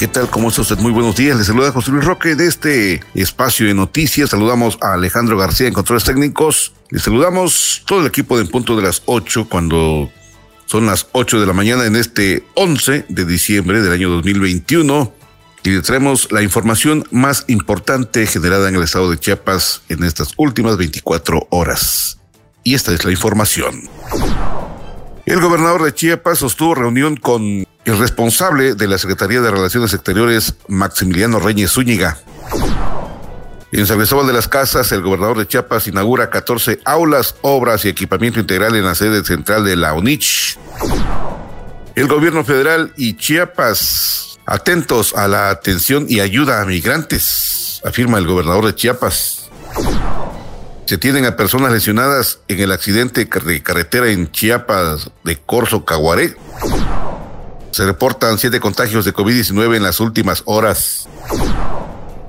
¿Qué tal? ¿Cómo está usted? Muy buenos días. Le saluda José Luis Roque de este espacio de noticias. Saludamos a Alejandro García en controles técnicos. Le saludamos todo el equipo de en punto de las 8 cuando son las 8 de la mañana en este 11 de diciembre del año 2021. Y le traemos la información más importante generada en el estado de Chiapas en estas últimas 24 horas. Y esta es la información. El gobernador de Chiapas sostuvo reunión con el responsable de la Secretaría de Relaciones Exteriores, Maximiliano Reyes Zúñiga. En San Cristóbal de las Casas, el gobernador de Chiapas inaugura 14 aulas, obras y equipamiento integral en la sede central de la UNICH. El gobierno federal y Chiapas atentos a la atención y ayuda a migrantes, afirma el gobernador de Chiapas. Se tienen a personas lesionadas en el accidente de carretera en Chiapas de Corzo Caguaré. Se reportan siete contagios de COVID-19 en las últimas horas.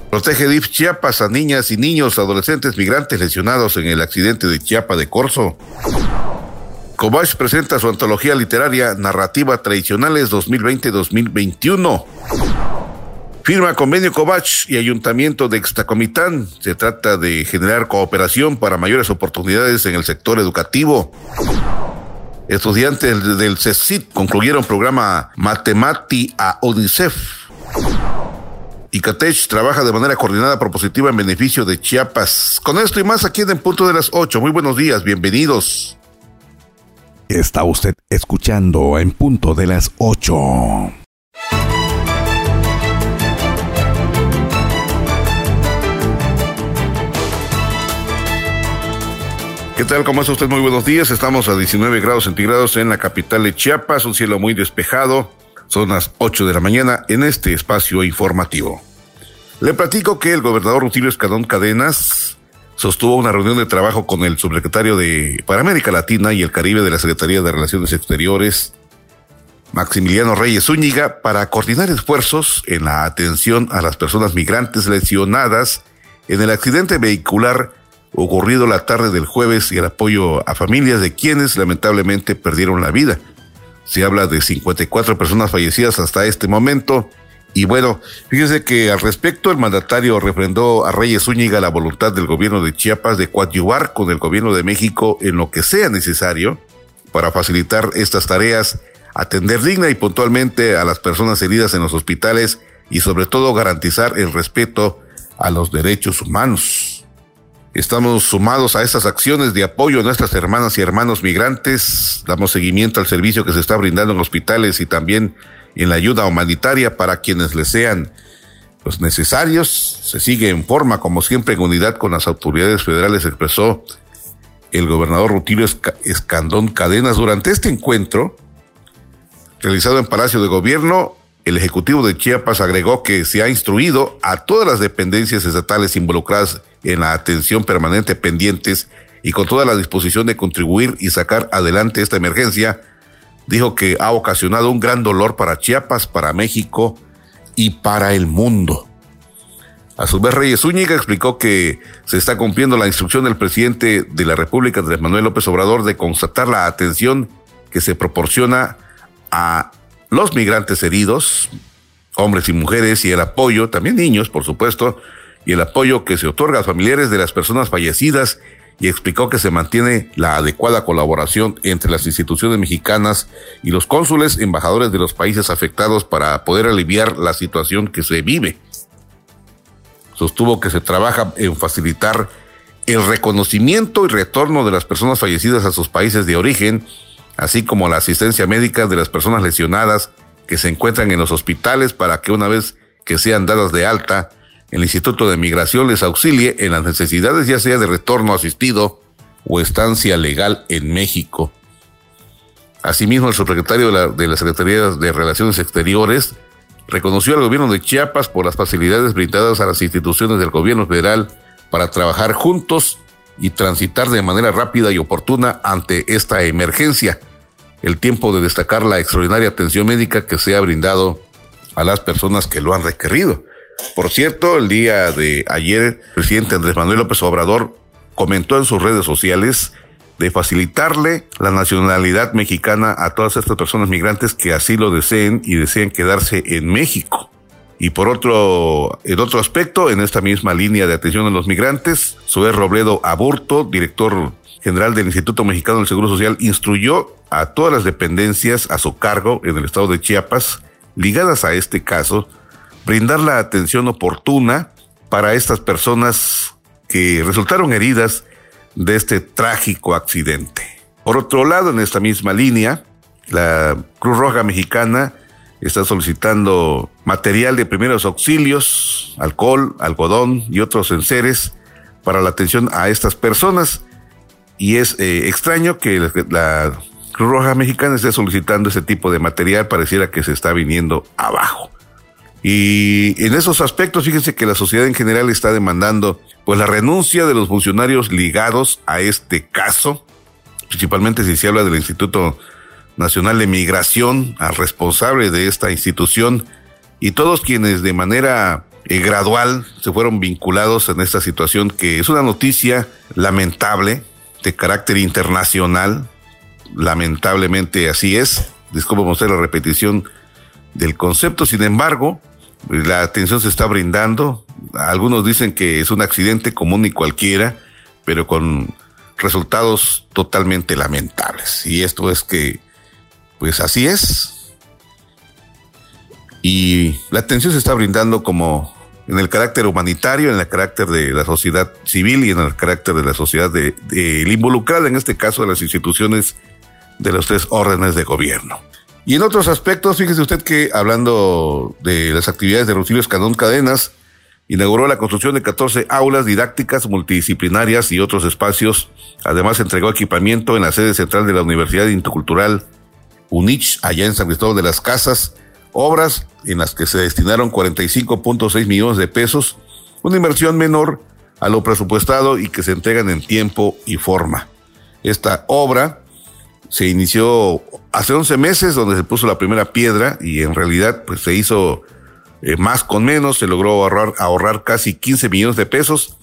Protege DIF Chiapas a niñas y niños, adolescentes migrantes lesionados en el accidente de Chiapa de Corzo. Cobach presenta su antología literaria Narrativa Tradicionales 2020-2021. Firma convenio Covach y Ayuntamiento de Extacomitán. Se trata de generar cooperación para mayores oportunidades en el sector educativo. Estudiantes del CECIT concluyeron programa Matemati a UNICEF. Icatech trabaja de manera coordinada propositiva en beneficio de Chiapas. Con esto y más aquí en Punto de las 8. Muy buenos días, bienvenidos. Está usted escuchando en Punto de las 8. ¿Qué tal? ¿Cómo está usted? Muy buenos días. Estamos a 19 grados centígrados en la capital de Chiapas, un cielo muy despejado. Son las 8 de la mañana en este espacio informativo. Le platico que el gobernador Rutilio Escadón Cadenas sostuvo una reunión de trabajo con el subsecretario de para América Latina y el Caribe de la Secretaría de Relaciones Exteriores, Maximiliano Reyes Zúñiga, para coordinar esfuerzos en la atención a las personas migrantes lesionadas en el accidente vehicular ocurrido la tarde del jueves y el apoyo a familias de quienes lamentablemente perdieron la vida. Se habla de 54 personas fallecidas hasta este momento. Y bueno, fíjese que al respecto el mandatario refrendó a Reyes Zúñiga la voluntad del gobierno de Chiapas de coadyuvar con el gobierno de México en lo que sea necesario para facilitar estas tareas, atender digna y puntualmente a las personas heridas en los hospitales y sobre todo garantizar el respeto a los derechos humanos. Estamos sumados a estas acciones de apoyo a nuestras hermanas y hermanos migrantes. Damos seguimiento al servicio que se está brindando en hospitales y también en la ayuda humanitaria para quienes les sean los necesarios. Se sigue en forma, como siempre, en unidad con las autoridades federales, expresó el gobernador Rutilio Escandón Cadenas durante este encuentro realizado en Palacio de Gobierno. El Ejecutivo de Chiapas agregó que se ha instruido a todas las dependencias estatales involucradas en la atención permanente pendientes y con toda la disposición de contribuir y sacar adelante esta emergencia, dijo que ha ocasionado un gran dolor para Chiapas, para México y para el mundo. A su vez, Reyes Zúñiga explicó que se está cumpliendo la instrucción del presidente de la República, Andrés Manuel López Obrador, de constatar la atención que se proporciona a los migrantes heridos, hombres y mujeres, y el apoyo, también niños, por supuesto, y el apoyo que se otorga a familiares de las personas fallecidas y explicó que se mantiene la adecuada colaboración entre las instituciones mexicanas y los cónsules embajadores de los países afectados para poder aliviar la situación que se vive. Sostuvo que se trabaja en facilitar el reconocimiento y retorno de las personas fallecidas a sus países de origen, así como la asistencia médica de las personas lesionadas que se encuentran en los hospitales para que una vez que sean dadas de alta, el Instituto de Migración les auxilie en las necesidades ya sea de retorno asistido o estancia legal en México. Asimismo, el subsecretario de la, de la Secretaría de Relaciones Exteriores reconoció al gobierno de Chiapas por las facilidades brindadas a las instituciones del gobierno federal para trabajar juntos y transitar de manera rápida y oportuna ante esta emergencia. El tiempo de destacar la extraordinaria atención médica que se ha brindado a las personas que lo han requerido. Por cierto, el día de ayer, el presidente Andrés Manuel López Obrador comentó en sus redes sociales de facilitarle la nacionalidad mexicana a todas estas personas migrantes que así lo deseen y deseen quedarse en México. Y por otro, en otro aspecto, en esta misma línea de atención a los migrantes, Zoé Robledo Aburto, director general del Instituto Mexicano del Seguro Social, instruyó a todas las dependencias a su cargo en el estado de Chiapas, ligadas a este caso, brindar la atención oportuna para estas personas que resultaron heridas de este trágico accidente. Por otro lado, en esta misma línea, la Cruz Roja Mexicana está solicitando material de primeros auxilios, alcohol, algodón y otros enseres para la atención a estas personas. Y es eh, extraño que la Cruz Roja Mexicana esté solicitando ese tipo de material, pareciera que se está viniendo abajo. Y en esos aspectos, fíjense que la sociedad en general está demandando pues la renuncia de los funcionarios ligados a este caso, principalmente si se habla del Instituto Nacional de Migración, al responsable de esta institución y todos quienes de manera eh, gradual se fueron vinculados en esta situación que es una noticia lamentable de carácter internacional, lamentablemente así es, disculpen la repetición del concepto, sin embargo, la atención se está brindando. Algunos dicen que es un accidente común y cualquiera, pero con resultados totalmente lamentables. Y esto es que, pues así es. Y la atención se está brindando como en el carácter humanitario, en el carácter de la sociedad civil y en el carácter de la sociedad de, de involucrada, en este caso de las instituciones de los tres órdenes de gobierno. Y en otros aspectos, fíjese usted que hablando de las actividades de Rutilio Escandón Cadenas, inauguró la construcción de 14 aulas didácticas multidisciplinarias y otros espacios. Además, entregó equipamiento en la sede central de la Universidad Intercultural UNICH, allá en San Cristóbal de las Casas, obras en las que se destinaron 45.6 millones de pesos, una inversión menor a lo presupuestado y que se entregan en tiempo y forma. Esta obra se inició hace 11 meses donde se puso la primera piedra y en realidad pues se hizo eh, más con menos, se logró ahorrar, ahorrar casi 15 millones de pesos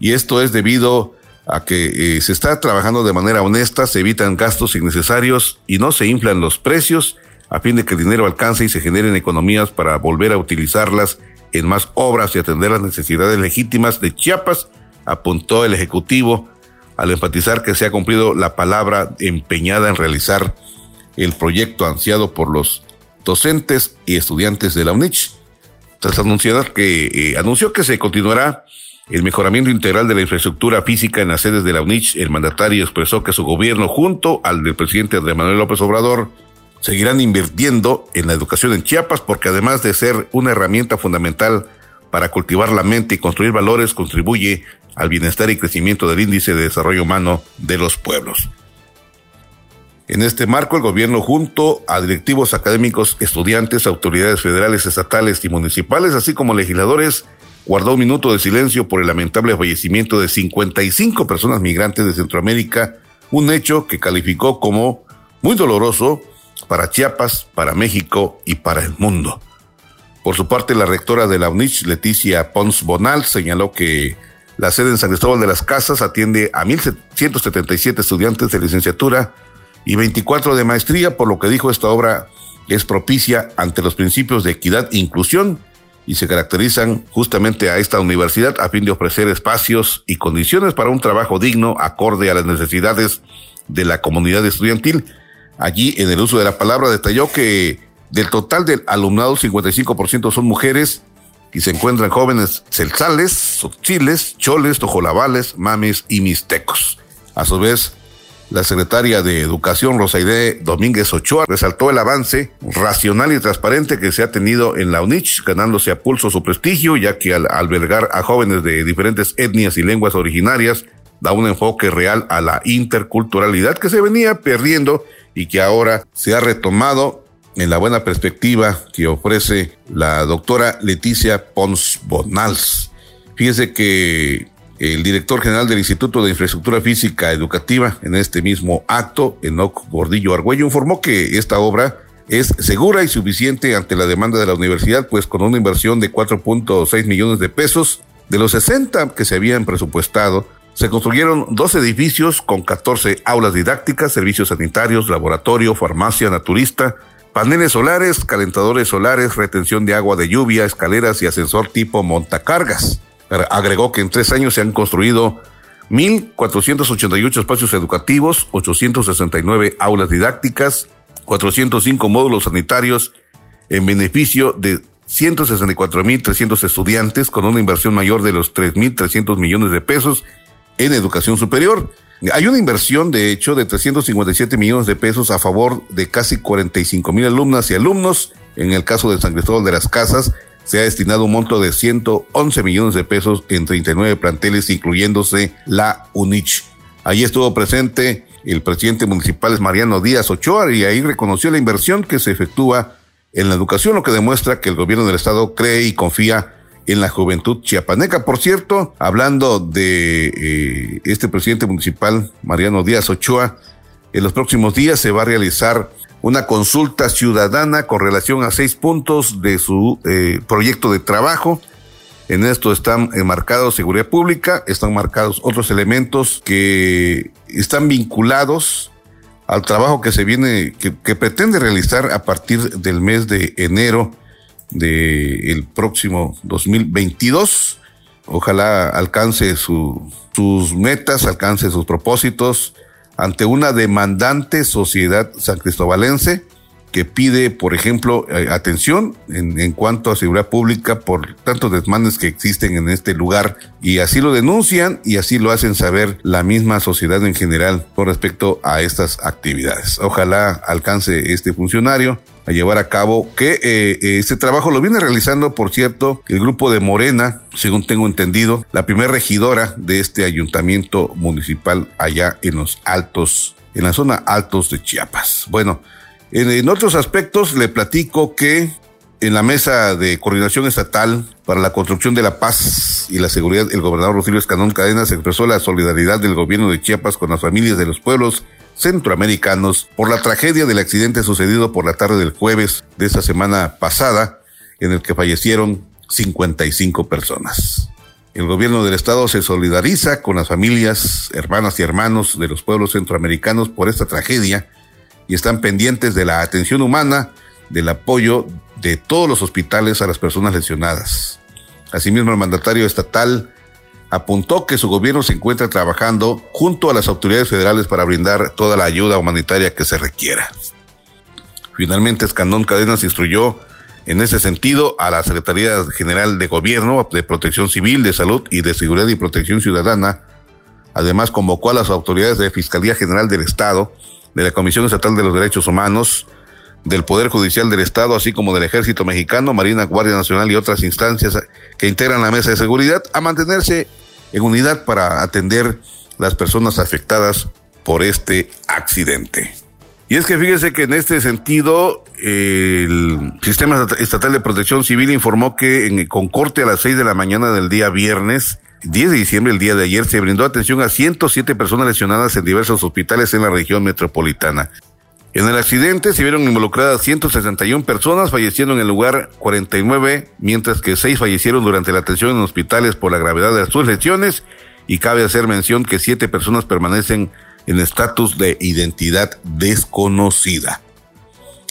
y esto es debido a que eh, se está trabajando de manera honesta, se evitan gastos innecesarios y no se inflan los precios a fin de que el dinero alcance y se generen economías para volver a utilizarlas en más obras y atender las necesidades legítimas de Chiapas, apuntó el Ejecutivo al enfatizar que se ha cumplido la palabra empeñada en realizar el proyecto ansiado por los docentes y estudiantes de la UNICH, tras anunciar que eh, anunció que se continuará el mejoramiento integral de la infraestructura física en las sedes de la UNICH, el mandatario expresó que su gobierno, junto al del presidente Andrés Manuel López Obrador, seguirán invirtiendo en la educación en Chiapas porque además de ser una herramienta fundamental para cultivar la mente y construir valores, contribuye al bienestar y crecimiento del índice de desarrollo humano de los pueblos. En este marco, el gobierno junto a directivos académicos, estudiantes, autoridades federales, estatales y municipales, así como legisladores, guardó un minuto de silencio por el lamentable fallecimiento de 55 personas migrantes de Centroamérica, un hecho que calificó como muy doloroso para Chiapas, para México y para el mundo. Por su parte, la rectora de la UNICH, Leticia Pons Bonal, señaló que la sede en San Cristóbal de las Casas atiende a 1.177 estudiantes de licenciatura y 24 de maestría, por lo que dijo esta obra es propicia ante los principios de equidad e inclusión y se caracterizan justamente a esta universidad a fin de ofrecer espacios y condiciones para un trabajo digno acorde a las necesidades de la comunidad estudiantil. Allí, en el uso de la palabra, detalló que del total del alumnado, 55% son mujeres y se encuentran jóvenes celsales, choles, tojolabales, mames y mixtecos. A su vez, la secretaria de Educación, Rosaide Domínguez Ochoa, resaltó el avance racional y transparente que se ha tenido en la UNICH, ganándose a pulso su prestigio, ya que al albergar a jóvenes de diferentes etnias y lenguas originarias, da un enfoque real a la interculturalidad que se venía perdiendo y que ahora se ha retomado en la buena perspectiva que ofrece la doctora Leticia Pons Bonals. Fíjese que el director general del Instituto de Infraestructura Física Educativa, en este mismo acto, Enoc Gordillo Argüello, informó que esta obra es segura y suficiente ante la demanda de la universidad, pues con una inversión de 4.6 millones de pesos, de los 60 que se habían presupuestado, se construyeron dos edificios con 14 aulas didácticas, servicios sanitarios, laboratorio, farmacia naturista, paneles solares, calentadores solares, retención de agua de lluvia, escaleras y ascensor tipo montacargas. Agregó que en tres años se han construido 1.488 espacios educativos, 869 aulas didácticas, 405 módulos sanitarios en beneficio de 164.300 estudiantes con una inversión mayor de los 3.300 millones de pesos en educación superior. Hay una inversión, de hecho, de 357 millones de pesos a favor de casi 45 mil alumnas y alumnos. En el caso de San Cristóbal de las Casas, se ha destinado un monto de 111 millones de pesos en 39 planteles, incluyéndose la UNICH. Allí estuvo presente el presidente municipal Mariano Díaz Ochoa y ahí reconoció la inversión que se efectúa en la educación, lo que demuestra que el gobierno del estado cree y confía en la juventud chiapaneca. Por cierto, hablando de eh, este presidente municipal, Mariano Díaz Ochoa, en los próximos días se va a realizar una consulta ciudadana con relación a seis puntos de su eh, proyecto de trabajo. En esto están enmarcados seguridad pública, están marcados otros elementos que están vinculados al trabajo que se viene, que pretende realizar a partir del mes de enero del próximo 2022. Ojalá alcance su, sus metas, alcance sus propósitos ante una demandante sociedad san cristobalense que pide, por ejemplo, eh, atención en, cuanto a seguridad pública por tantos desmanes que existen en este lugar y así lo denuncian y así lo hacen saber la misma sociedad en general con respecto a estas actividades. Ojalá alcance este funcionario a llevar a cabo que eh, este trabajo lo viene realizando, por cierto, el grupo de Morena, según tengo entendido, la primera regidora de este ayuntamiento municipal allá en los altos, en la zona altos de Chiapas. Bueno, en, otros aspectos le platico que en la mesa de coordinación estatal para la construcción de la paz y la seguridad, el gobernador Rosilio Escanón Cadenas expresó la solidaridad del gobierno de Chiapas con las familias de los pueblos centroamericanos por la tragedia del accidente sucedido por la tarde del jueves de esta semana pasada, en el que fallecieron 55 personas. El gobierno del estado se solidariza con las familias, hermanas y hermanos de los pueblos centroamericanos por esta tragedia y están pendientes de la atención humana, del apoyo de todos los hospitales a las personas lesionadas. Asimismo, el mandatario estatal apuntó que su gobierno se encuentra trabajando junto a las autoridades federales para brindar toda la ayuda humanitaria que se requiera. Finalmente, Escandón Cadenas instruyó en ese sentido a la Secretaría General de Gobierno de Protección Civil, de Salud y de Seguridad y Protección Ciudadana. Además, convocó a las autoridades de Fiscalía General del Estado de la Comisión Estatal de los Derechos Humanos, del Poder Judicial del Estado, así como del Ejército Mexicano, Marina, Guardia Nacional y otras instancias que integran la mesa de seguridad, a mantenerse en unidad para atender las personas afectadas por este accidente. Y es que fíjese que en este sentido, el Sistema Estatal de Protección Civil informó que en, con corte a las 6 de la mañana del día viernes, 10 de diciembre, el día de ayer, se brindó atención a 107 personas lesionadas en diversos hospitales en la región metropolitana. En el accidente se vieron involucradas 161 personas, falleciendo en el lugar 49, mientras que 6 fallecieron durante la atención en hospitales por la gravedad de sus lesiones y cabe hacer mención que 7 personas permanecen en estatus de identidad desconocida.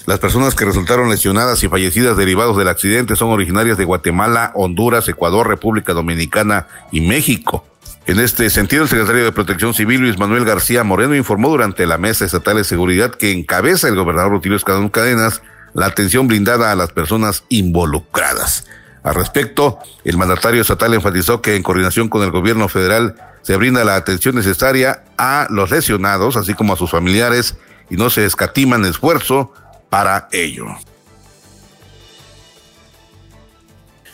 Las personas que resultaron lesionadas y fallecidas derivados del accidente son originarias de Guatemala, Honduras, Ecuador, República Dominicana y México. En este sentido, el secretario de Protección Civil, Luis Manuel García Moreno, informó durante la Mesa Estatal de Seguridad que encabeza el gobernador Rutilio Escadón Cadenas la atención brindada a las personas involucradas. Al respecto, el mandatario estatal enfatizó que en coordinación con el gobierno federal se brinda la atención necesaria a los lesionados, así como a sus familiares, y no se escatiman esfuerzo para ello.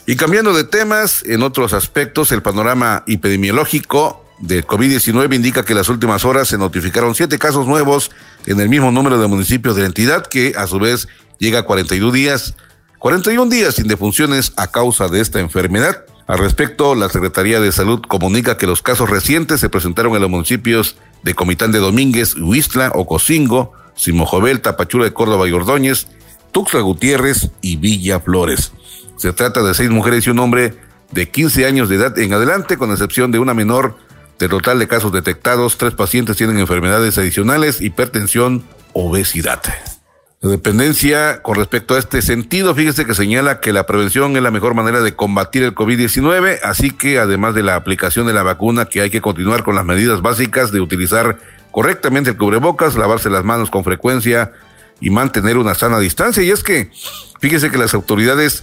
Y cambiando de temas, en otros aspectos, el panorama epidemiológico de COVID-19 indica que en las últimas horas se notificaron siete casos nuevos en el mismo número de municipios de la entidad, que a su vez llega a 41 días, 41 días sin defunciones a causa de esta enfermedad. Al respecto, la Secretaría de Salud comunica que los casos recientes se presentaron en los municipios de Comitán de Domínguez, Huistla, Ocosingo, Simojovel, Tapachula de Córdoba y Ordóñez, Tuxtla Gutiérrez y Villa Flores. Se trata de seis mujeres y un hombre de 15 años de edad en adelante, con excepción de una menor. De total de casos detectados, tres pacientes tienen enfermedades adicionales, hipertensión, obesidad. La dependencia con respecto a este sentido, fíjese que señala que la prevención es la mejor manera de combatir el COVID-19, así que además de la aplicación de la vacuna, que hay que continuar con las medidas básicas de utilizar correctamente el cubrebocas, lavarse las manos con frecuencia y mantener una sana distancia. Y es que, fíjese que las autoridades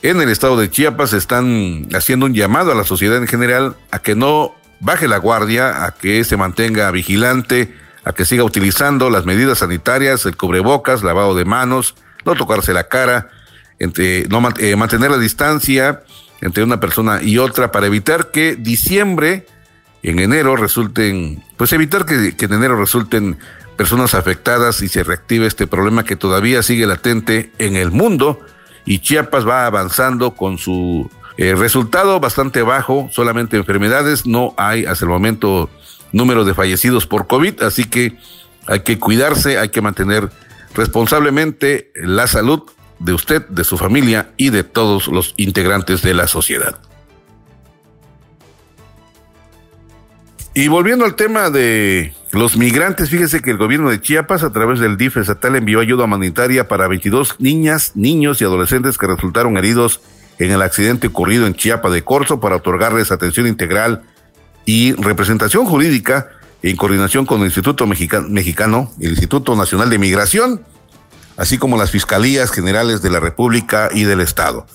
en el estado de Chiapas están haciendo un llamado a la sociedad en general a que no baje la guardia, a que se mantenga vigilante, a que siga utilizando las medidas sanitarias, el cubrebocas, lavado de manos, no tocarse la cara, entre, no, eh, mantener la distancia entre una persona y otra para evitar que diciembre, en enero resulten, pues evitar que, en enero resulten personas afectadas y se reactive este problema que todavía sigue latente en el mundo y Chiapas va avanzando con su eh, resultado bastante bajo, solamente enfermedades, no hay hasta el momento número de fallecidos por COVID, así que hay que cuidarse, hay que mantener responsablemente la salud de usted, de su familia y de todos los integrantes de la sociedad. Y volviendo al tema de los migrantes, fíjese que el gobierno de Chiapas, a través del DIF estatal, envió ayuda humanitaria para 22 niñas, niños y adolescentes que resultaron heridos en el accidente ocurrido en Chiapa de Corzo para otorgarles atención integral y representación jurídica en coordinación con el Instituto Mexicano, el Instituto Nacional de Migración, así como las Fiscalías Generales de la República y del Estado.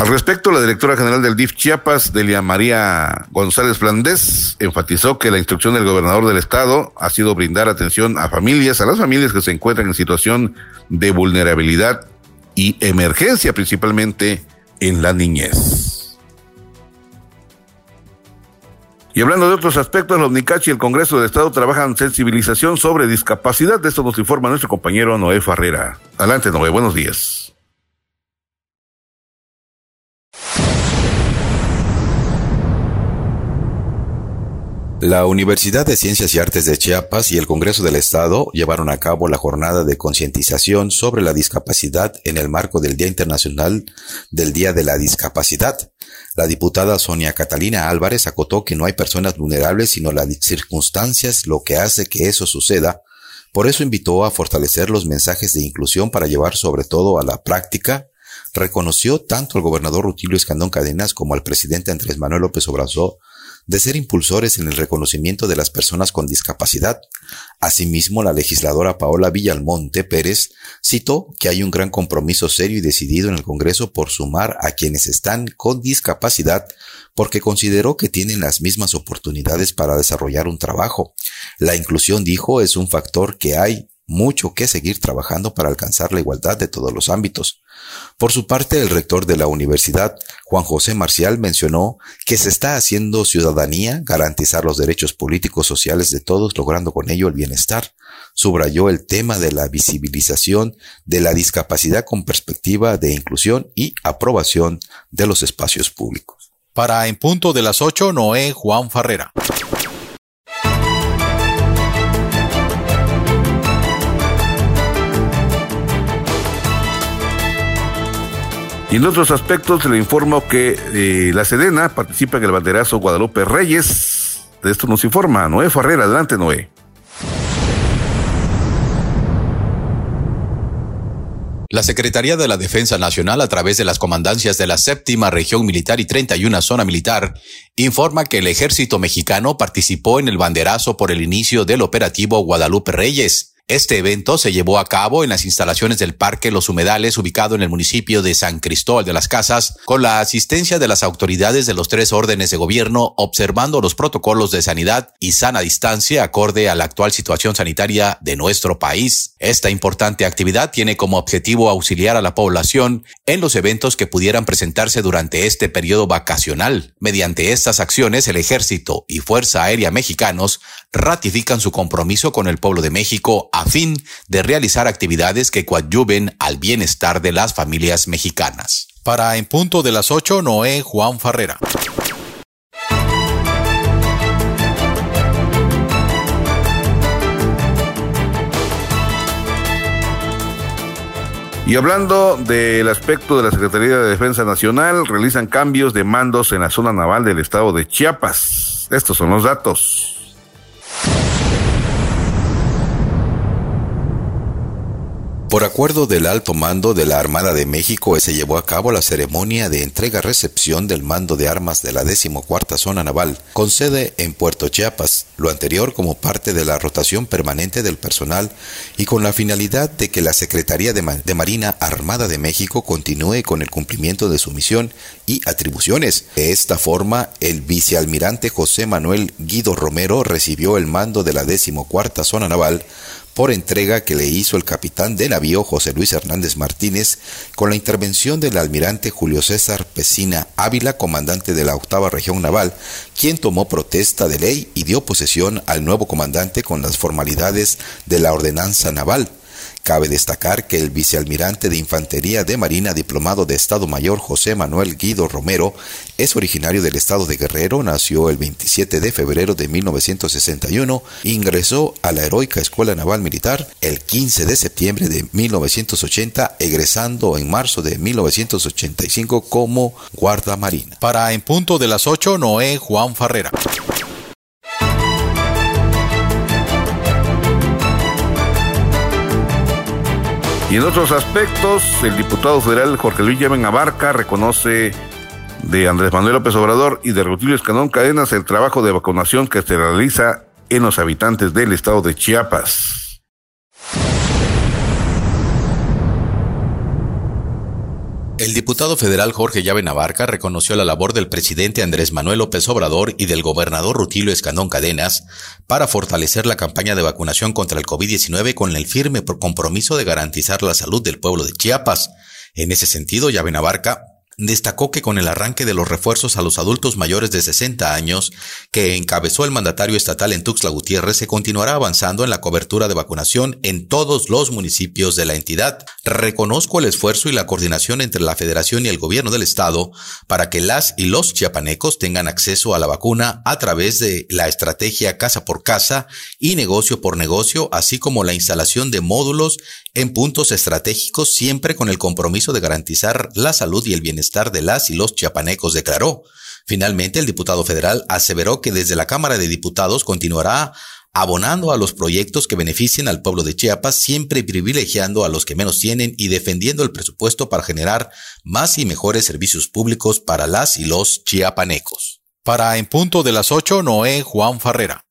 Al respecto, la directora general del DIF Chiapas, Delia María González Flandés, enfatizó que la instrucción del gobernador del estado ha sido brindar atención a familias, a las familias que se encuentran en situación de vulnerabilidad y emergencia, principalmente en la niñez. Y hablando de otros aspectos, los NICACH y el Congreso del Estado trabajan sensibilización sobre discapacidad. De esto nos informa nuestro compañero Noé Farrera. Adelante, Noé, buenos días. La Universidad de Ciencias y Artes de Chiapas y el Congreso del Estado llevaron a cabo la jornada de concientización sobre la discapacidad en el marco del Día Internacional del Día de la Discapacidad. La diputada Sonia Catalina Álvarez acotó que no hay personas vulnerables sino las circunstancias lo que hace que eso suceda. Por eso invitó a fortalecer los mensajes de inclusión para llevar sobre todo a la práctica reconoció tanto al gobernador Rutilio Escandón Cadenas como al presidente Andrés Manuel López Obrador de ser impulsores en el reconocimiento de las personas con discapacidad. Asimismo, la legisladora Paola Villalmonte Pérez citó que hay un gran compromiso serio y decidido en el Congreso por sumar a quienes están con discapacidad porque consideró que tienen las mismas oportunidades para desarrollar un trabajo. La inclusión, dijo, es un factor que hay mucho que seguir trabajando para alcanzar la igualdad de todos los ámbitos. Por su parte, el rector de la universidad, Juan José Marcial, mencionó que se está haciendo ciudadanía, garantizar los derechos políticos sociales de todos, logrando con ello el bienestar. Subrayó el tema de la visibilización de la discapacidad con perspectiva de inclusión y aprobación de los espacios públicos. Para En Punto de las 8, Noé Juan Farrera. Y en otros aspectos le informo que eh, la Sedena participa en el banderazo Guadalupe Reyes. De esto nos informa Noé Ferrera. Adelante, Noé. La Secretaría de la Defensa Nacional, a través de las comandancias de la séptima región militar y 31 zona militar, informa que el ejército mexicano participó en el banderazo por el inicio del operativo Guadalupe Reyes, Este evento se llevó a cabo en las instalaciones del Parque Los Humedales, ubicado en el municipio de San Cristóbal de las Casas, con la asistencia de las autoridades de los tres órdenes de gobierno, observando los protocolos de sanidad y sana distancia acorde a la actual situación sanitaria de nuestro país. Esta importante actividad tiene como objetivo auxiliar a la población en los eventos que pudieran presentarse durante este periodo vacacional. Mediante estas acciones, el Ejército y Fuerza Aérea Mexicanos ratifican su compromiso con el pueblo de México fin de realizar actividades que coadyuven al bienestar de las familias mexicanas. Para En Punto de las 8, Noé Juan Farrera. Y hablando del aspecto de la Secretaría de Defensa Nacional, realizan cambios de mandos en la zona naval del estado de Chiapas. Estos son los datos. Por acuerdo del alto mando de la Armada de México se llevó a cabo la ceremonia de entrega-recepción del mando de armas de la decimocuarta zona naval, con sede en Puerto Chiapas, lo anterior como parte de la rotación permanente del personal y con la finalidad de que la Secretaría de, Marina Armada de México continúe con el cumplimiento de su misión y atribuciones. De esta forma, el vicealmirante José Manuel Guido Romero recibió el mando de la decimocuarta zona naval por entrega que le hizo el capitán de navío José Luis Hernández Martínez con la intervención del almirante Julio César Pesina Ávila, comandante de la octava región naval, quien tomó protesta de ley y dio posesión al nuevo comandante con las formalidades de la ordenanza naval. Cabe destacar que el vicealmirante de Infantería de Marina diplomado de Estado Mayor José Manuel Guido Romero es originario del estado de Guerrero, nació el 27 de febrero de 1961, ingresó a la Heroica Escuela Naval Militar el 15 de septiembre de 1980, egresando en marzo de 1985 como guarda marina. Para En Punto de las 8, Noé Juan Farrera. Y en otros aspectos, el diputado federal Jorge Luis Llamen Abarca reconoce de Andrés Manuel López Obrador y de Rutilio Escanón Cadenas el trabajo de vacunación que se realiza en los habitantes del estado de Chiapas. El diputado federal Jorge Llave Navarca reconoció la labor del presidente Andrés Manuel López Obrador y del gobernador Rutilio Escandón Cadenas para fortalecer la campaña de vacunación contra el COVID-19 con el firme compromiso de garantizar la salud del pueblo de Chiapas. En ese sentido, Llave Navarca destacó que con el arranque de los refuerzos a los adultos mayores de 60 años que encabezó el mandatario estatal en Tuxtla Gutiérrez se continuará avanzando en la cobertura de vacunación en todos los municipios de la entidad. Reconozco el esfuerzo y la coordinación entre la Federación y el gobierno del estado para que las y los chiapanecos tengan acceso a la vacuna a través de la estrategia casa por casa y negocio por negocio, así como la instalación de módulos en puntos estratégicos siempre con el compromiso de garantizar la salud y el de las y los chiapanecos, declaró. Finalmente, el diputado federal aseveró que desde la Cámara de Diputados continuará abonando a los proyectos que beneficien al pueblo de Chiapas, siempre privilegiando a los que menos tienen y defendiendo el presupuesto para generar más y mejores servicios públicos para las y los chiapanecos. Para En Punto de las 8, Noé Juan Farrera.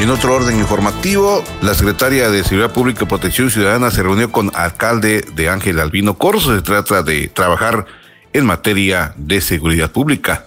En otro orden informativo, la secretaria de Seguridad Pública y Protección Ciudadana se reunió con alcalde de Ángel Albino Corso. Se trata de trabajar en materia de seguridad pública.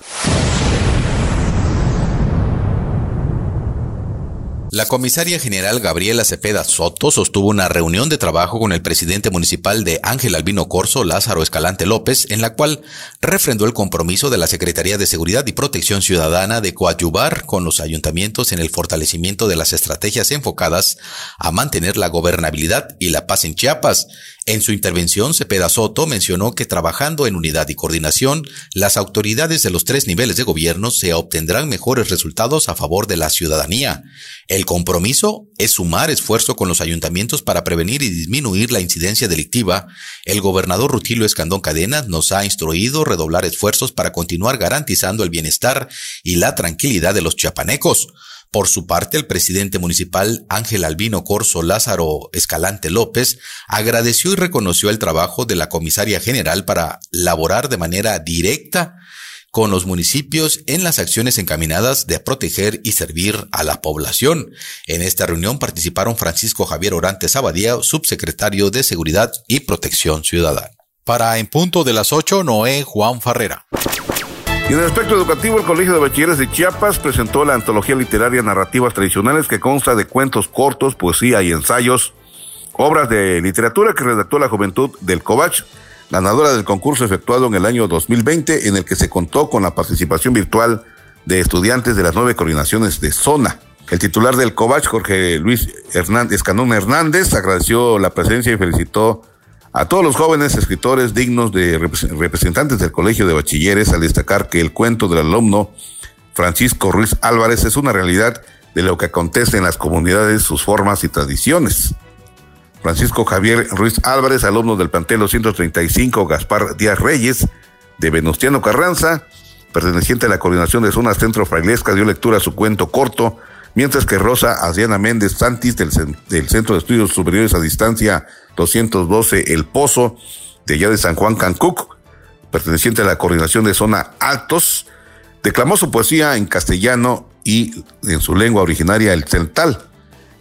La comisaria general Gabriela Cepeda Soto sostuvo una reunión de trabajo con el presidente municipal de Ángel Albino Corso, Lázaro Escalante López, en la cual refrendó el compromiso de la Secretaría de Seguridad y Protección Ciudadana de coadyuvar con los ayuntamientos en el fortalecimiento de las estrategias enfocadas a mantener la gobernabilidad y la paz en Chiapas, en su intervención, Cepeda Soto mencionó que trabajando en unidad y coordinación, las autoridades de los tres niveles de gobierno se obtendrán mejores resultados a favor de la ciudadanía. El compromiso es sumar esfuerzo con los ayuntamientos para prevenir y disminuir la incidencia delictiva. El gobernador Rutilio Escandón Cadenas nos ha instruido redoblar esfuerzos para continuar garantizando el bienestar y la tranquilidad de los chiapanecos. Por su parte, el presidente municipal Ángel Albino Corso Lázaro Escalante López agradeció y reconoció el trabajo de la comisaria general para laborar de manera directa con los municipios en las acciones encaminadas de proteger y servir a la población. En esta reunión participaron Francisco Javier Orantes Abadía, subsecretario de Seguridad y Protección Ciudadana. Para En Punto de las 8, Noé Juan Farrera. Y en el aspecto educativo, el Colegio de Bachilleres de Chiapas presentó la antología literaria Narrativas Tradicionales que consta de cuentos cortos, poesía y ensayos, obras de literatura que redactó la juventud del Covach, ganadora del concurso efectuado en el año 2020, en el que se contó con la participación virtual de estudiantes de las nueve coordinaciones de zona. El titular del Covach, Jorge Luis Hernández, Canón Hernández, agradeció la presencia y felicitó a todos los jóvenes escritores dignos de representantes del Colegio de Bachilleres al destacar que el cuento del alumno Francisco Ruiz Álvarez es una realidad de lo que acontece en las comunidades, sus formas y tradiciones. Francisco Javier Ruiz Álvarez, alumno del plantel 235 Gaspar Díaz Reyes de Venustiano Carranza, perteneciente a la coordinación de zonas centro frailesca, dio lectura a su cuento corto, mientras que Rosa Adriana Méndez Santis del, Centro de Estudios Superiores a Distancia 212 El Pozo, de allá de San Juan Cancuc, perteneciente a la coordinación de zona Altos, declamó su poesía en castellano y en su lengua originaria, el celtal.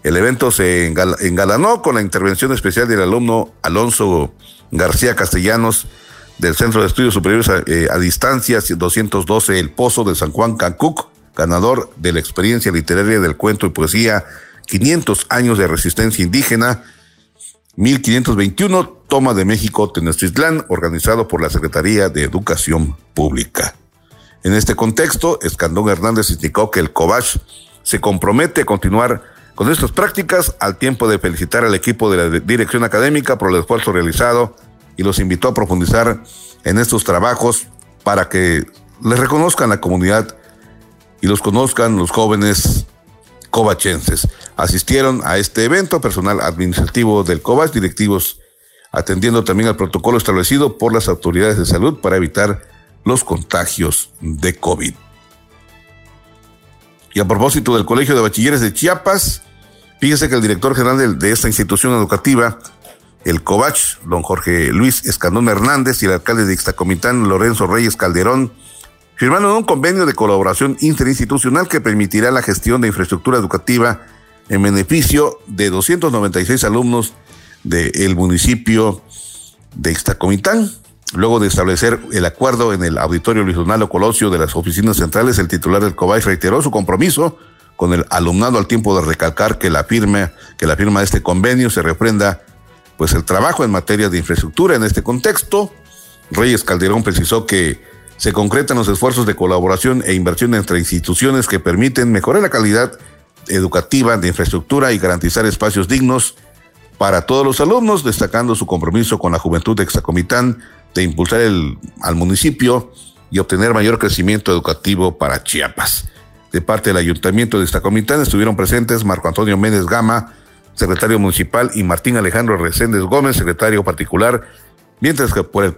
El evento se engalanó con la intervención especial del alumno Alonso García Castellanos del Centro de Estudios Superiores a, eh, a Distancia 212 El Pozo de San Juan Cancuc, ganador de la experiencia literaria del cuento y poesía 500 años de resistencia indígena 1521, Toma de México Tenochtitlán, organizado por la Secretaría de Educación Pública. En este contexto, Escandón Hernández indicó que el COVACH se compromete a continuar con estas prácticas al tiempo de felicitar al equipo de la dirección académica por el esfuerzo realizado y los invitó a profundizar en estos trabajos para que les reconozcan la comunidad y los conozcan los jóvenes covachenses. Asistieron a este evento personal administrativo del COVACH, directivos atendiendo también al protocolo establecido por las autoridades de salud para evitar los contagios de COVID. Y a propósito del Colegio de Bachilleres de Chiapas, fíjese que el director general de, esta institución educativa, el COVACH, don Jorge Luis Escandón Hernández y el alcalde de Ixtacomitán, Lorenzo Reyes Calderón, firmaron un convenio de colaboración interinstitucional que permitirá la gestión de infraestructura educativa en beneficio de 296 alumnos del municipio de Ixtacomitán. Luego de establecer el acuerdo en el auditorio Luis Donaldo Colosio de las oficinas centrales, el titular del COBAI reiteró su compromiso con el alumnado al tiempo de recalcar que la firma, que la firma de este convenio se reprenda pues el trabajo en materia de infraestructura en este contexto. Reyes Calderón precisó que se concretan los esfuerzos de colaboración e inversión entre instituciones que permiten mejorar la calidad educativa de infraestructura y garantizar espacios dignos para todos los alumnos, destacando su compromiso con la juventud de Exacomitán de impulsar el, al municipio y obtener mayor crecimiento educativo para Chiapas. De parte del Ayuntamiento de Exacomitán estuvieron presentes Marco Antonio Méndez Gama, secretario municipal, y Martín Alejandro Reséndez Gómez, secretario particular, mientras que por el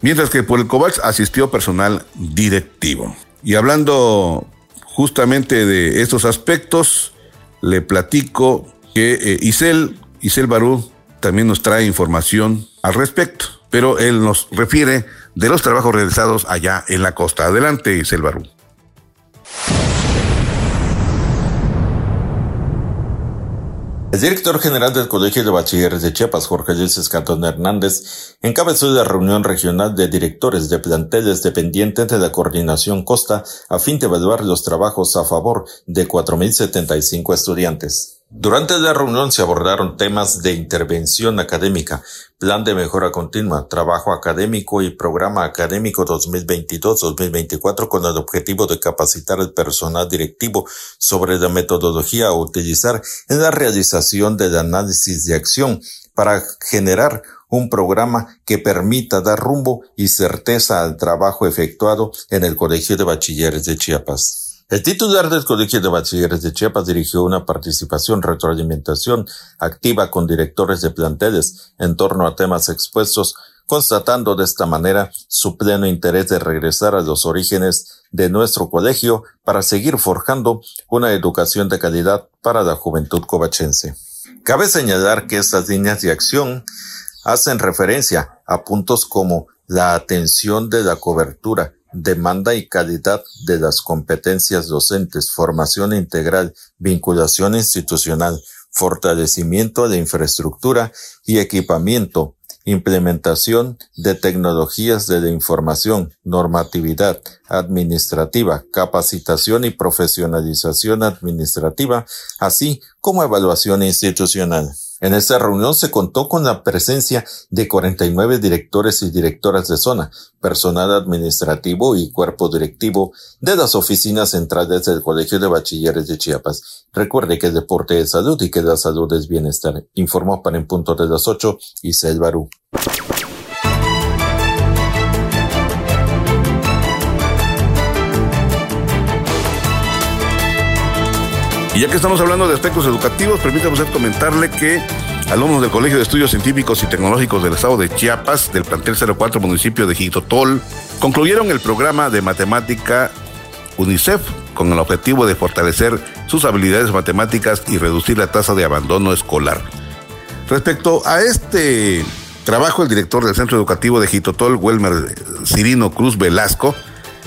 mientras que por el COVAX asistió personal directivo. Y hablando justamente de estos aspectos, le platico que eh, Isel, Isel Barú también nos trae información al respecto, pero él nos refiere de los trabajos realizados allá en la costa. Adelante, Isel Barú. El director general del Colegio de Bachilleres de Chiapas, Jorge Luis Escantón Hernández, encabezó la reunión regional de directores de planteles dependientes de la coordinación Costa a fin de evaluar los trabajos a favor de 4.075 estudiantes. Durante la reunión se abordaron temas de intervención académica, plan de mejora continua, trabajo académico y programa académico 2022-2024 con el objetivo de capacitar al personal directivo sobre la metodología a utilizar en la realización del análisis de acción para generar un programa que permita dar rumbo y certeza al trabajo efectuado en el Colegio de Bachilleres de Chiapas. El titular del Colegio de Bachilleres de Chiapas dirigió una participación retroalimentación activa con directores de planteles en torno a temas expuestos, constatando de esta manera su pleno interés de regresar a los orígenes de nuestro colegio para seguir forjando una educación de calidad para la juventud covachense. Cabe señalar que estas líneas de acción hacen referencia a puntos como la atención de la cobertura demanda y calidad de las competencias docentes, formación integral, vinculación institucional, fortalecimiento de infraestructura y equipamiento, implementación de tecnologías de la información, normatividad administrativa, capacitación y profesionalización administrativa, así como evaluación institucional. En esta reunión se contó con la presencia de 49 directores y directoras de zona, personal administrativo y cuerpo directivo de las oficinas centrales del Colegio de Bachilleres de Chiapas. Recuerde que el deporte es salud y que la salud es bienestar. Informó para en punto de las 8 y Barú. Y ya que estamos hablando de aspectos educativos, permítame usted comentarle que alumnos del Colegio de Estudios Científicos y Tecnológicos del Estado de Chiapas, del plantel 04 municipio de Jitotol, concluyeron el programa de matemática UNICEF con el objetivo de fortalecer sus habilidades matemáticas y reducir la tasa de abandono escolar. Respecto a este trabajo, el director del Centro Educativo de Jitotol, Welmer Cirino Cruz Velasco,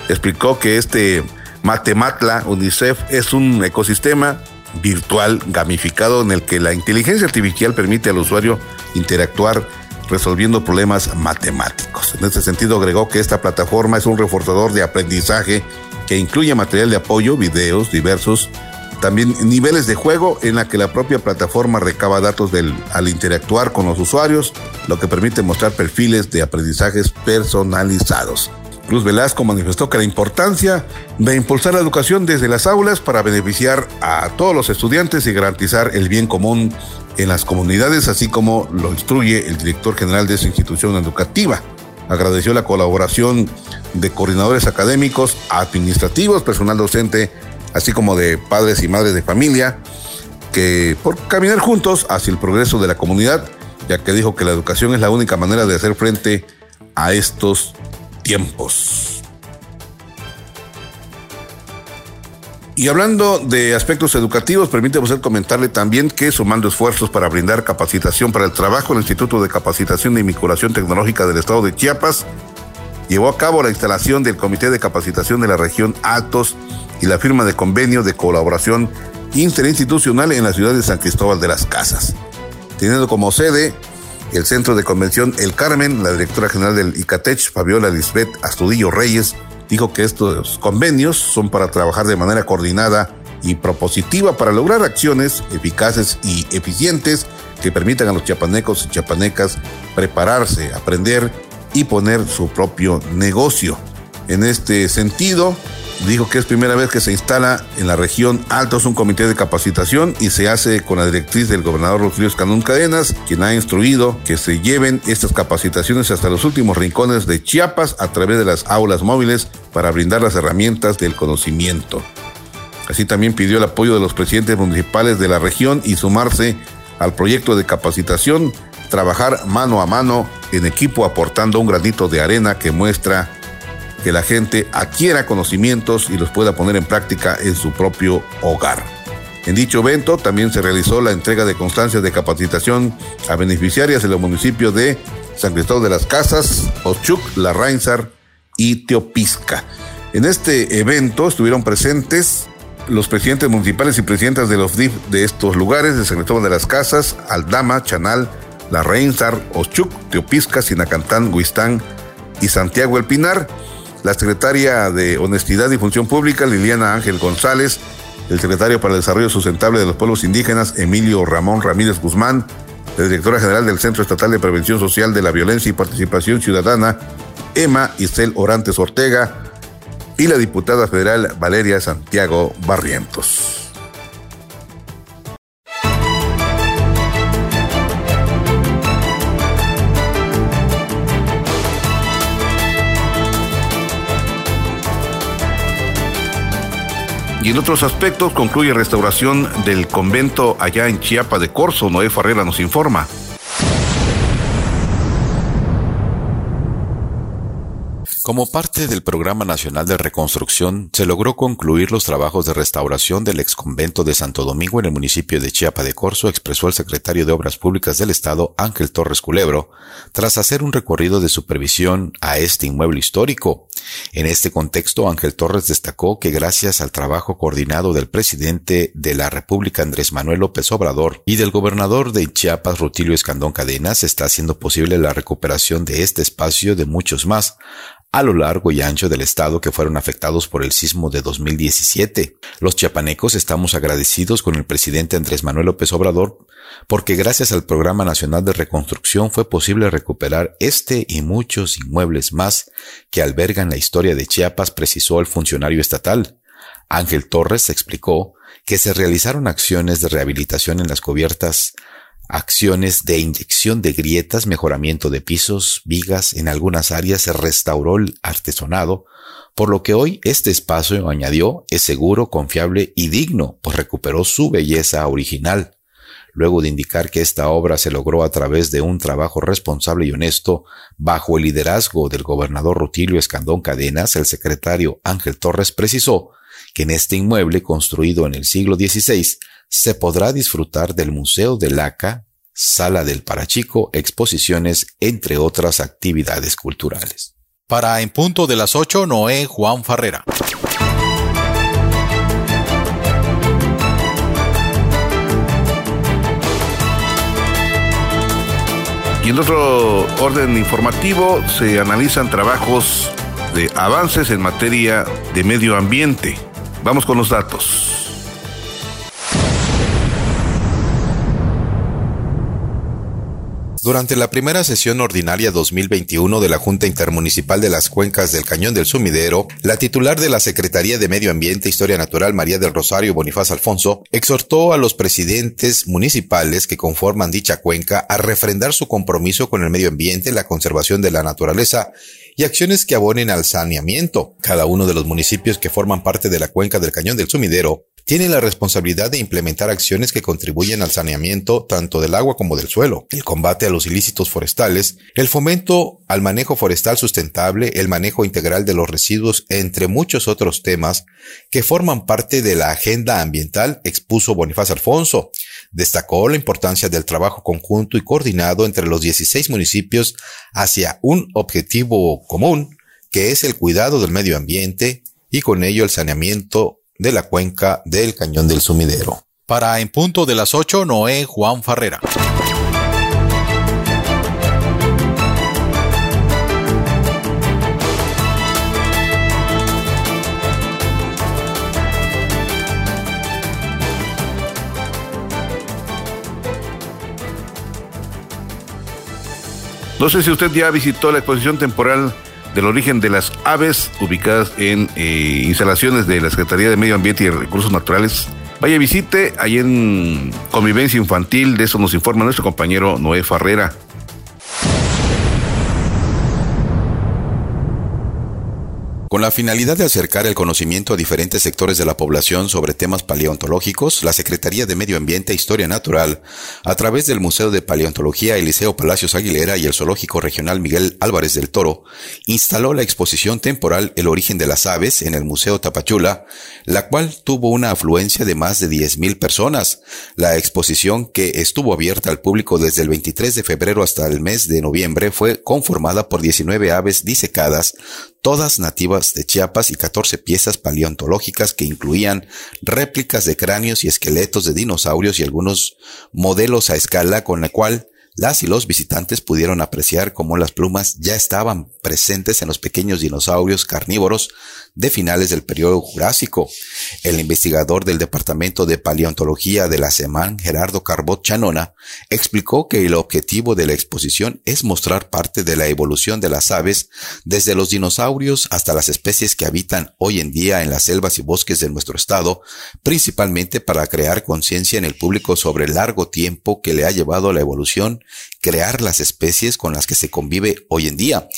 explicó que este Matematla UNICEF es un ecosistema virtual gamificado en el que la inteligencia artificial permite al usuario interactuar resolviendo problemas matemáticos. En este sentido, agregó que esta plataforma es un reforzador de aprendizaje que incluye material de apoyo, videos diversos, también niveles de juego en la que la propia plataforma recaba datos al interactuar con los usuarios, lo que permite mostrar perfiles de aprendizajes personalizados. Cruz Velasco manifestó que la importancia de impulsar la educación desde las aulas para beneficiar a todos los estudiantes y garantizar el bien común en las comunidades, así como lo instruye el director general de esa institución educativa. Agradeció la colaboración de coordinadores académicos, administrativos, personal docente, así como de padres y madres de familia, que por caminar juntos hacia el progreso de la comunidad, ya que dijo que la educación es la única manera de hacer frente a estos tiempos. Y hablando de aspectos educativos, permíteme usted comentarle también que sumando esfuerzos para brindar capacitación para el trabajo, el Instituto de Capacitación y Vinculación Tecnológica del Estado de Chiapas llevó a cabo la instalación del Comité de Capacitación de la región Altos y la firma de convenio de colaboración interinstitucional en la ciudad de San Cristóbal de las Casas, teniendo como sede el Centro de Convención El Carmen, la directora general del ICATECH, Fabiola Lisbeth Astudillo Reyes, dijo que estos convenios son para trabajar de manera coordinada y propositiva para lograr acciones eficaces y eficientes que permitan a los chiapanecos y chiapanecas prepararse, aprender y poner su propio negocio. En este sentido, dijo que es primera vez que se instala en la región Altos un comité de capacitación y se hace con la directriz del gobernador Rutilio Escandón Cadenas, quien ha instruido que se lleven estas capacitaciones hasta los últimos rincones de Chiapas a través de las aulas móviles para brindar las herramientas del conocimiento. Así también pidió el apoyo de los presidentes municipales de la región y sumarse al proyecto de capacitación, trabajar mano a mano en equipo aportando un granito de arena que muestra que la gente adquiera conocimientos y los pueda poner en práctica en su propio hogar. En dicho evento también se realizó la entrega de constancias de capacitación a beneficiarias de los municipios de San Cristóbal de las Casas, Ochuc, La Rainsar y Teopisca. En este evento estuvieron presentes los presidentes municipales y presidentas de los DIF de estos lugares, de San Cristóbal de las Casas, Aldama, Chanal, La Reinsar, Ochuc, Teopisca, Sinacantán, Huistán y Santiago El Pinar la secretaria de Honestidad y Función Pública, Liliana Ángel González, el secretario para el Desarrollo Sustentable de los Pueblos Indígenas, Emilio Ramón Ramírez Guzmán, la directora general del Centro Estatal de Prevención Social de la Violencia y Participación Ciudadana, Emma Isel Orantes Ortega, y la diputada federal Valeria Santiago Barrientos. Y en otros aspectos concluye restauración del convento allá en Chiapa de Corzo. Noé Farrera nos informa. Como parte del Programa Nacional de Reconstrucción, se logró concluir los trabajos de restauración del exconvento de Santo Domingo en el municipio de Chiapa de Corzo, expresó el secretario de Obras Públicas del Estado, Ángel Torres Culebro, tras hacer un recorrido de supervisión a este inmueble histórico. En este contexto, Ángel Torres destacó que gracias al trabajo coordinado del presidente de la República, Andrés Manuel López Obrador, y del gobernador de Chiapas, Rutilio Escandón Cadenas, está haciendo posible la recuperación de este espacio de muchos más, a lo largo y ancho del estado que fueron afectados por el sismo de 2017. Los chiapanecos estamos agradecidos con el presidente Andrés Manuel López Obrador porque gracias al Programa Nacional de Reconstrucción fue posible recuperar este y muchos inmuebles más que albergan la historia de Chiapas, precisó el funcionario estatal. Ángel Torres explicó que se realizaron acciones de rehabilitación en las cubiertas acciones de inyección de grietas, mejoramiento de pisos, vigas, en algunas áreas se restauró el artesonado, por lo que hoy este espacio, añadió, es seguro, confiable y digno, pues recuperó su belleza original. Luego de indicar que esta obra se logró a través de un trabajo responsable y honesto, bajo el liderazgo del gobernador Rutilio Escandón Cadenas, el secretario Ángel Torres precisó que en este inmueble construido en el siglo XVI se podrá disfrutar del Museo de Laca, Sala del Parachico, exposiciones, entre otras actividades culturales. Para En Punto de las 8, Noé Juan Farrera. Y en otro orden informativo se analizan trabajos de avances en materia de medio ambiente. Vamos con los datos. Durante la primera sesión ordinaria 2021 de la Junta Intermunicipal de las Cuencas del Cañón del Sumidero, la titular de la Secretaría de Medio Ambiente e Historia Natural, María del Rosario Bonifaz Alfonso, exhortó a los presidentes municipales que conforman dicha cuenca a refrendar su compromiso con el medio ambiente, la conservación de la naturaleza y acciones que abonen al saneamiento. Cada uno de los municipios que forman parte de la cuenca del Cañón del Sumidero tiene la responsabilidad de implementar acciones que contribuyen al saneamiento tanto del agua como del suelo, el combate a los ilícitos forestales, el fomento al manejo forestal sustentable, el manejo integral de los residuos, entre muchos otros temas que forman parte de la agenda ambiental, expuso Bonifaz Alfonso. Destacó la importancia del trabajo conjunto y coordinado entre los 16 municipios hacia un objetivo común, que es el cuidado del medio ambiente y con ello el saneamiento de la cuenca del Cañón del Sumidero. Para En Punto de las 8, Noé Juan Farrera. No sé si usted ya visitó la exposición temporal del origen de las aves ubicadas en eh, instalaciones de la Secretaría de Medio Ambiente y Recursos Naturales. Vaya visite ahí en Convivencia Infantil, de eso nos informa nuestro compañero Noé Farrera. Con la finalidad de acercar el conocimiento a diferentes sectores de la población sobre temas paleontológicos, la Secretaría de Medio Ambiente e Historia Natural, a través del Museo de Paleontología Eliseo Palacios Aguilera y el Zoológico Regional Miguel Álvarez del Toro, instaló la exposición temporal El origen de las aves en el Museo Tapachula, la cual tuvo una afluencia de más de 10.000 personas. La exposición, que estuvo abierta al público desde el 23 de febrero hasta el mes de noviembre, fue conformada por 19 aves disecadas, todas nativas de Chiapas y 14 piezas paleontológicas que incluían réplicas de cráneos y esqueletos de dinosaurios y algunos modelos a escala con la cual las y los visitantes pudieron apreciar cómo las plumas ya estaban presentes en los pequeños dinosaurios carnívoros de finales del periodo Jurásico. El investigador del Departamento de Paleontología de la SEMAN, Gerardo Carbot Chanona, explicó que el objetivo de la exposición es mostrar parte de la evolución de las aves desde los dinosaurios hasta las especies que habitan hoy en día en las selvas y bosques de nuestro estado, principalmente para crear conciencia en el público sobre el largo tiempo que le ha llevado la evolución crear las especies con las que se convive hoy en día.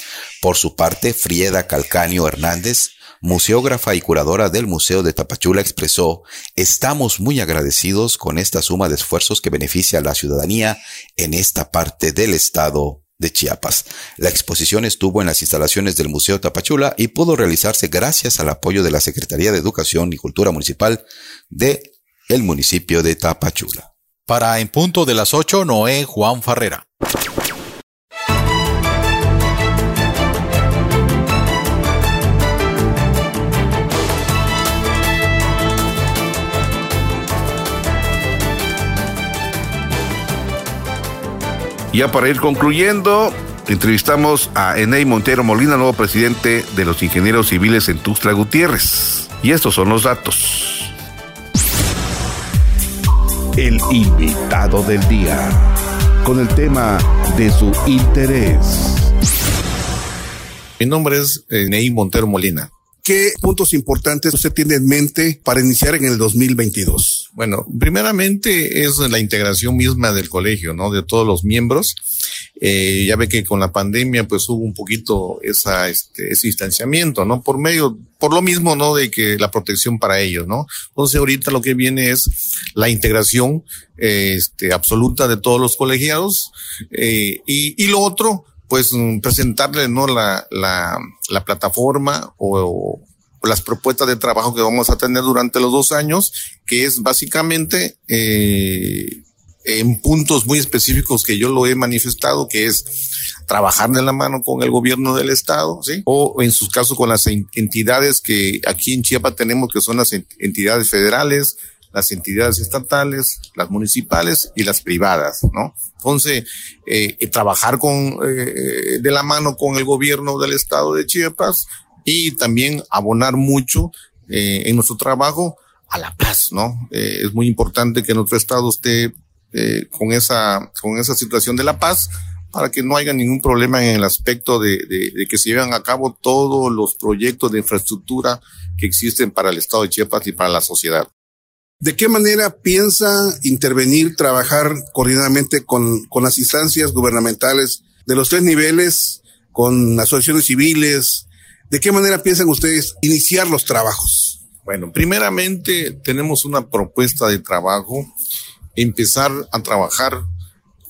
Por su parte, Frieda Calcaño Hernández, museógrafa y curadora del Museo de Tapachula, expresó, estamos muy agradecidos con esta suma de esfuerzos que beneficia a la ciudadanía en esta parte del estado de Chiapas. La exposición estuvo en las instalaciones del Museo Tapachula y pudo realizarse gracias al apoyo de la Secretaría de Educación y Cultura Municipal de el municipio de Tapachula. Para En Punto de las 8, Noé Juan Farrera. Ya para ir concluyendo, entrevistamos a Enei Montero Molina, nuevo presidente de los ingenieros civiles en Tuxtla Gutiérrez. Y estos son los datos. El invitado del día, con el tema de su interés. Mi nombre es Enei Montero Molina. ¿Qué puntos importantes usted tiene en mente para iniciar en el 2022? Bueno, primeramente es la integración misma del colegio, ¿no? De todos los miembros. Eh, ya ve que con la pandemia pues hubo un poquito esa, este, ese distanciamiento, ¿no? Por medio, por lo mismo, ¿no? De que la protección para ellos, ¿no? Entonces ahorita lo que viene es la integración, este, absoluta de todos los colegiados, eh, y, y lo otro, pues mm, presentarle no la, la, la plataforma o, las propuestas de trabajo que vamos a tener durante los dos años, que es básicamente eh, en puntos muy específicos que yo lo he manifestado, que es trabajar de la mano con el gobierno del estado. O en sus casos con las entidades que aquí en Chiapas tenemos, que son las entidades federales, las entidades estatales, las municipales y las privadas, ¿no? Entonces, eh, trabajar con, eh, de la mano con el gobierno del estado de Chiapas y también abonar mucho eh, en nuestro trabajo a la paz, ¿no? Eh, es muy importante que nuestro estado esté eh, con esa, con esa situación de la paz para que no haya ningún problema en el aspecto de, de, de, que se lleven a cabo todos los proyectos de infraestructura que existen para el estado de Chiapas y para la sociedad. ¿De qué manera piensa intervenir, trabajar coordinadamente con, con las instancias gubernamentales de los tres niveles, con asociaciones civiles? ¿De qué manera piensan ustedes iniciar los trabajos? Bueno, primeramente tenemos una propuesta de trabajo, empezar a trabajar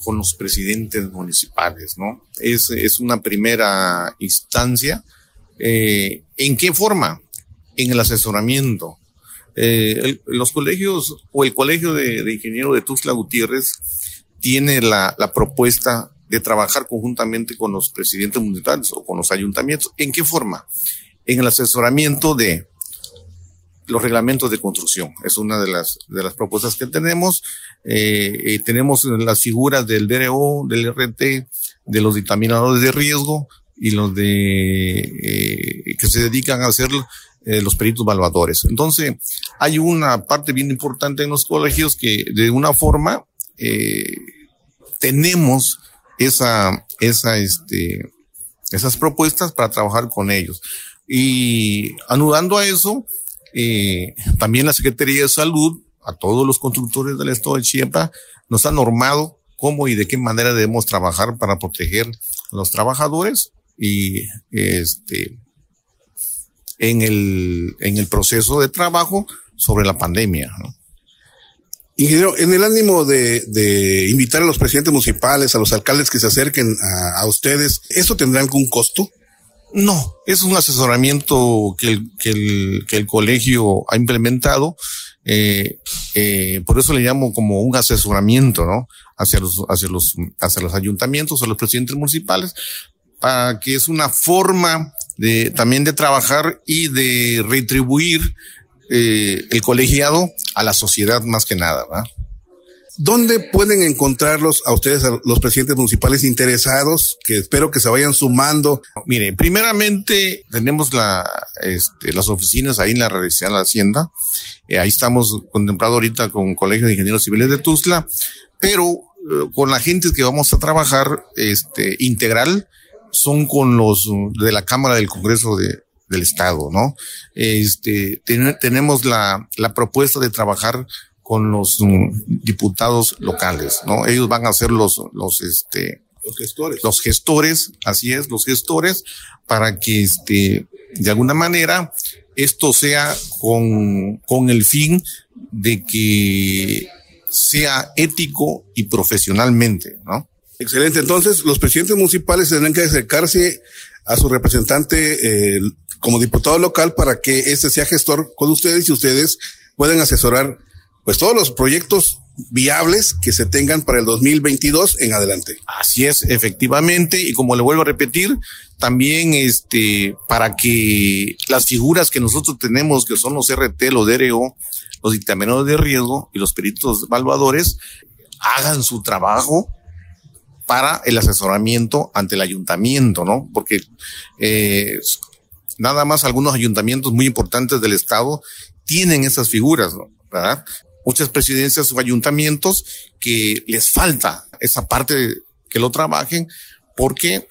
con los presidentes municipales, ¿no? Es, es una primera instancia. Eh, ¿En qué forma? En el asesoramiento, eh, el, los colegios o el colegio de, de ingeniero de Tuxtla Gutiérrez tiene la, propuesta de trabajar conjuntamente con los presidentes municipales o con los ayuntamientos. ¿En qué forma? En el asesoramiento de los reglamentos de construcción. Es una de las, de las propuestas que tenemos. Eh, eh, tenemos las figuras del DRO, del RT, de los dictaminadores de riesgo y los de eh, que se dedican a hacer eh, los peritos evaluadores. Entonces, hay una parte bien importante en los colegios que de una forma eh, tenemos esa, esa, este, esas propuestas para trabajar con ellos. Y anudando a eso, eh, también la Secretaría de Salud, a todos los constructores del Estado de Chiapas, nos ha normado cómo y de qué manera debemos trabajar para proteger a los trabajadores y este en el, en el proceso de trabajo sobre la pandemia. ¿no? Ingeniero, en el ánimo de, de, invitar a los presidentes municipales, a los alcaldes que se acerquen a, a ustedes, ¿eso tendrá algún costo? No, es un asesoramiento que el, que el, que el colegio ha implementado. Eh, eh, por eso le llamo como un asesoramiento, ¿no? Hacia los, hacia los, hacia los ayuntamientos o los presidentes municipales, para que es una forma de también de trabajar y de retribuir eh, el colegiado a la sociedad más que nada, ¿verdad? ¿Dónde pueden encontrarlos a ustedes, a los presidentes municipales interesados, que espero que se vayan sumando? Mire, primeramente tenemos la, este, las oficinas ahí en la Residencia de la Hacienda. Eh, ahí estamos contemplado ahorita con Colegio de Ingenieros Civiles de Tuzla, pero eh, con la gente que vamos a trabajar este, integral, son con los de la Cámara del Congreso de, del Estado, ¿no? Este, ten, tenemos la, la propuesta de trabajar con los um, diputados locales, ¿no? Ellos van a ser los, los, este, los gestores. Los gestores, así es, los gestores, para que, este, de alguna manera, esto sea con, con el fin de que sea ético y profesionalmente, ¿no? Excelente. Entonces, los presidentes municipales tendrán que acercarse a su representante eh, como diputado local para que este sea gestor con ustedes y ustedes puedan asesorar pues todos los proyectos viables que se tengan para el 2022 en adelante. Así es, efectivamente, y como le vuelvo a repetir, también este para que las figuras que nosotros tenemos, que son los RT, los DRO, los dictamenos de riesgo y los peritos evaluadores, hagan su trabajo para el asesoramiento ante el ayuntamiento, ¿no? Porque eh, nada más algunos ayuntamientos muy importantes del estado tienen esas figuras. ¿verdad? muchas presidencias o ayuntamientos que les falta esa parte que lo trabajen, porque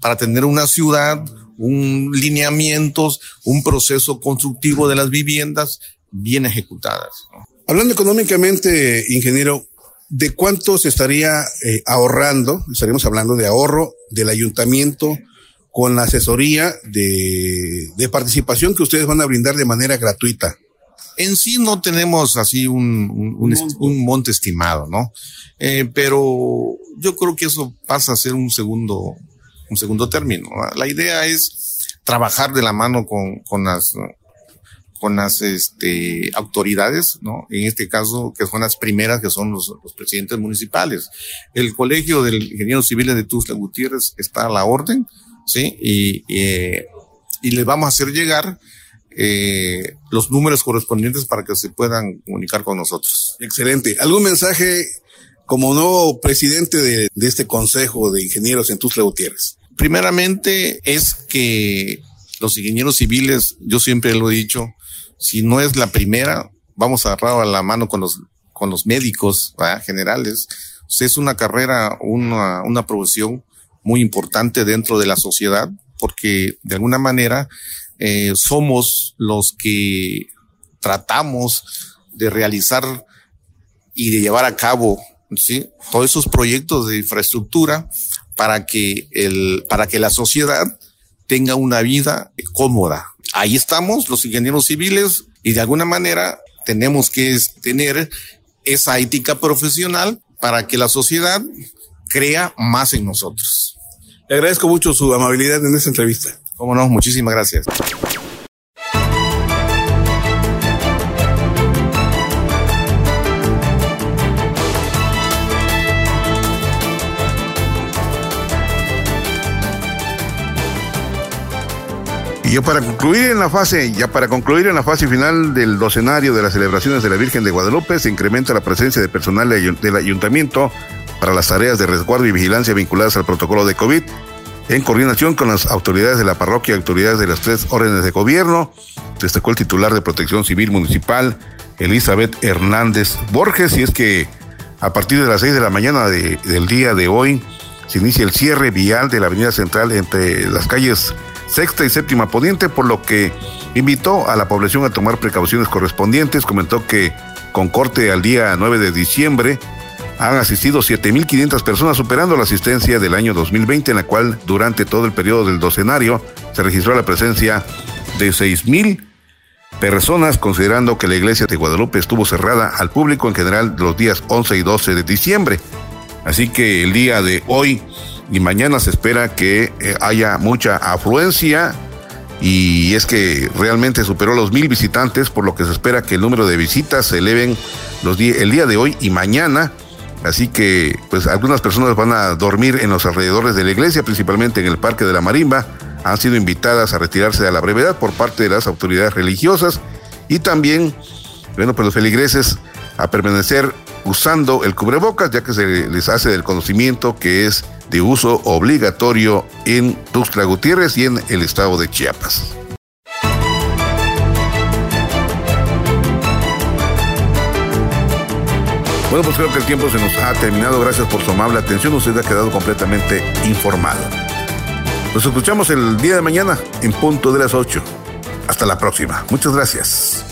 para tener una ciudad, un lineamientos, un proceso constructivo de las viviendas bien ejecutadas. Hablando económicamente, ingeniero, ¿de cuánto se estaría eh, ahorrando? Estaríamos hablando de ahorro del ayuntamiento con la asesoría de, de participación que ustedes van a brindar de manera gratuita. En sí no tenemos así un, un, monte estimado, ¿no? Eh, pero yo creo que eso pasa a ser un segundo, un segundo término. La idea es trabajar de la mano con, con las, con las este, autoridades, ¿no? En este caso, que son las primeras, que son los, los presidentes municipales. El Colegio del Ingeniero Civil de Tuzla Gutiérrez está a la orden, ¿sí? Y, y, y le vamos a hacer llegar eh, los números correspondientes para que se puedan comunicar con nosotros. Excelente. ¿Algún mensaje como nuevo presidente de, de este Consejo de Ingenieros en Tuzla Gutiérrez? Primeramente es que los ingenieros civiles, yo siempre lo he dicho, si no es la primera, vamos a agarrar a la mano con los, con los médicos generales. es una carrera, una, una profesión muy importante dentro de la sociedad, porque de alguna manera eh, somos los que tratamos de realizar y de llevar a cabo ¿sí? todos esos proyectos de infraestructura para que, el, para que la sociedad tenga una vida cómoda. Ahí estamos los ingenieros civiles y de alguna manera tenemos que tener esa ética profesional para que la sociedad crea más en nosotros. Le agradezco mucho su amabilidad en esta entrevista. Cómo no, muchísimas gracias. Y ya para concluir en la fase, ya para concluir en la fase final del docenario de las celebraciones de la Virgen de Guadalupe, se incrementa la presencia de personal del ayuntamiento para las tareas de resguardo y vigilancia vinculadas al protocolo de COVID en coordinación con las autoridades de la parroquia y autoridades de las tres órdenes de gobierno, destacó el titular de Protección Civil Municipal, Elizabeth Hernández Borges, y es que a partir de las seis de la mañana del día de hoy se inicia el cierre vial de la avenida central entre las calles sexta y séptima poniente, por lo que invitó a la población a tomar precauciones correspondientes, comentó que con corte al día 9 de diciembre, han asistido 7.500 personas, superando la asistencia del año 2020, en la cual durante todo el periodo del docenario se registró la presencia de 6.000 personas, considerando que la iglesia de Guadalupe estuvo cerrada al público en general los días 11 y 12 de diciembre. Así que el día de hoy y mañana se espera que eh, haya mucha afluencia y es que realmente superó los mil visitantes, por lo que se espera que el número de visitas se eleven los el día de hoy y mañana Así que, pues algunas personas van a dormir en los alrededores de la iglesia, principalmente en el Parque de la Marimba. Han sido invitadas a retirarse a la brevedad por parte de las autoridades religiosas y también, bueno, pues los feligreses a permanecer usando el cubrebocas, ya que se les hace del conocimiento que es de uso obligatorio en Tuxtla Gutiérrez y en el estado de Chiapas. Bueno, pues creo que el tiempo se nos ha terminado. Gracias por su amable atención. Usted ha quedado completamente informado. Nos escuchamos el día de mañana en punto de las 8. Hasta la próxima. Muchas gracias.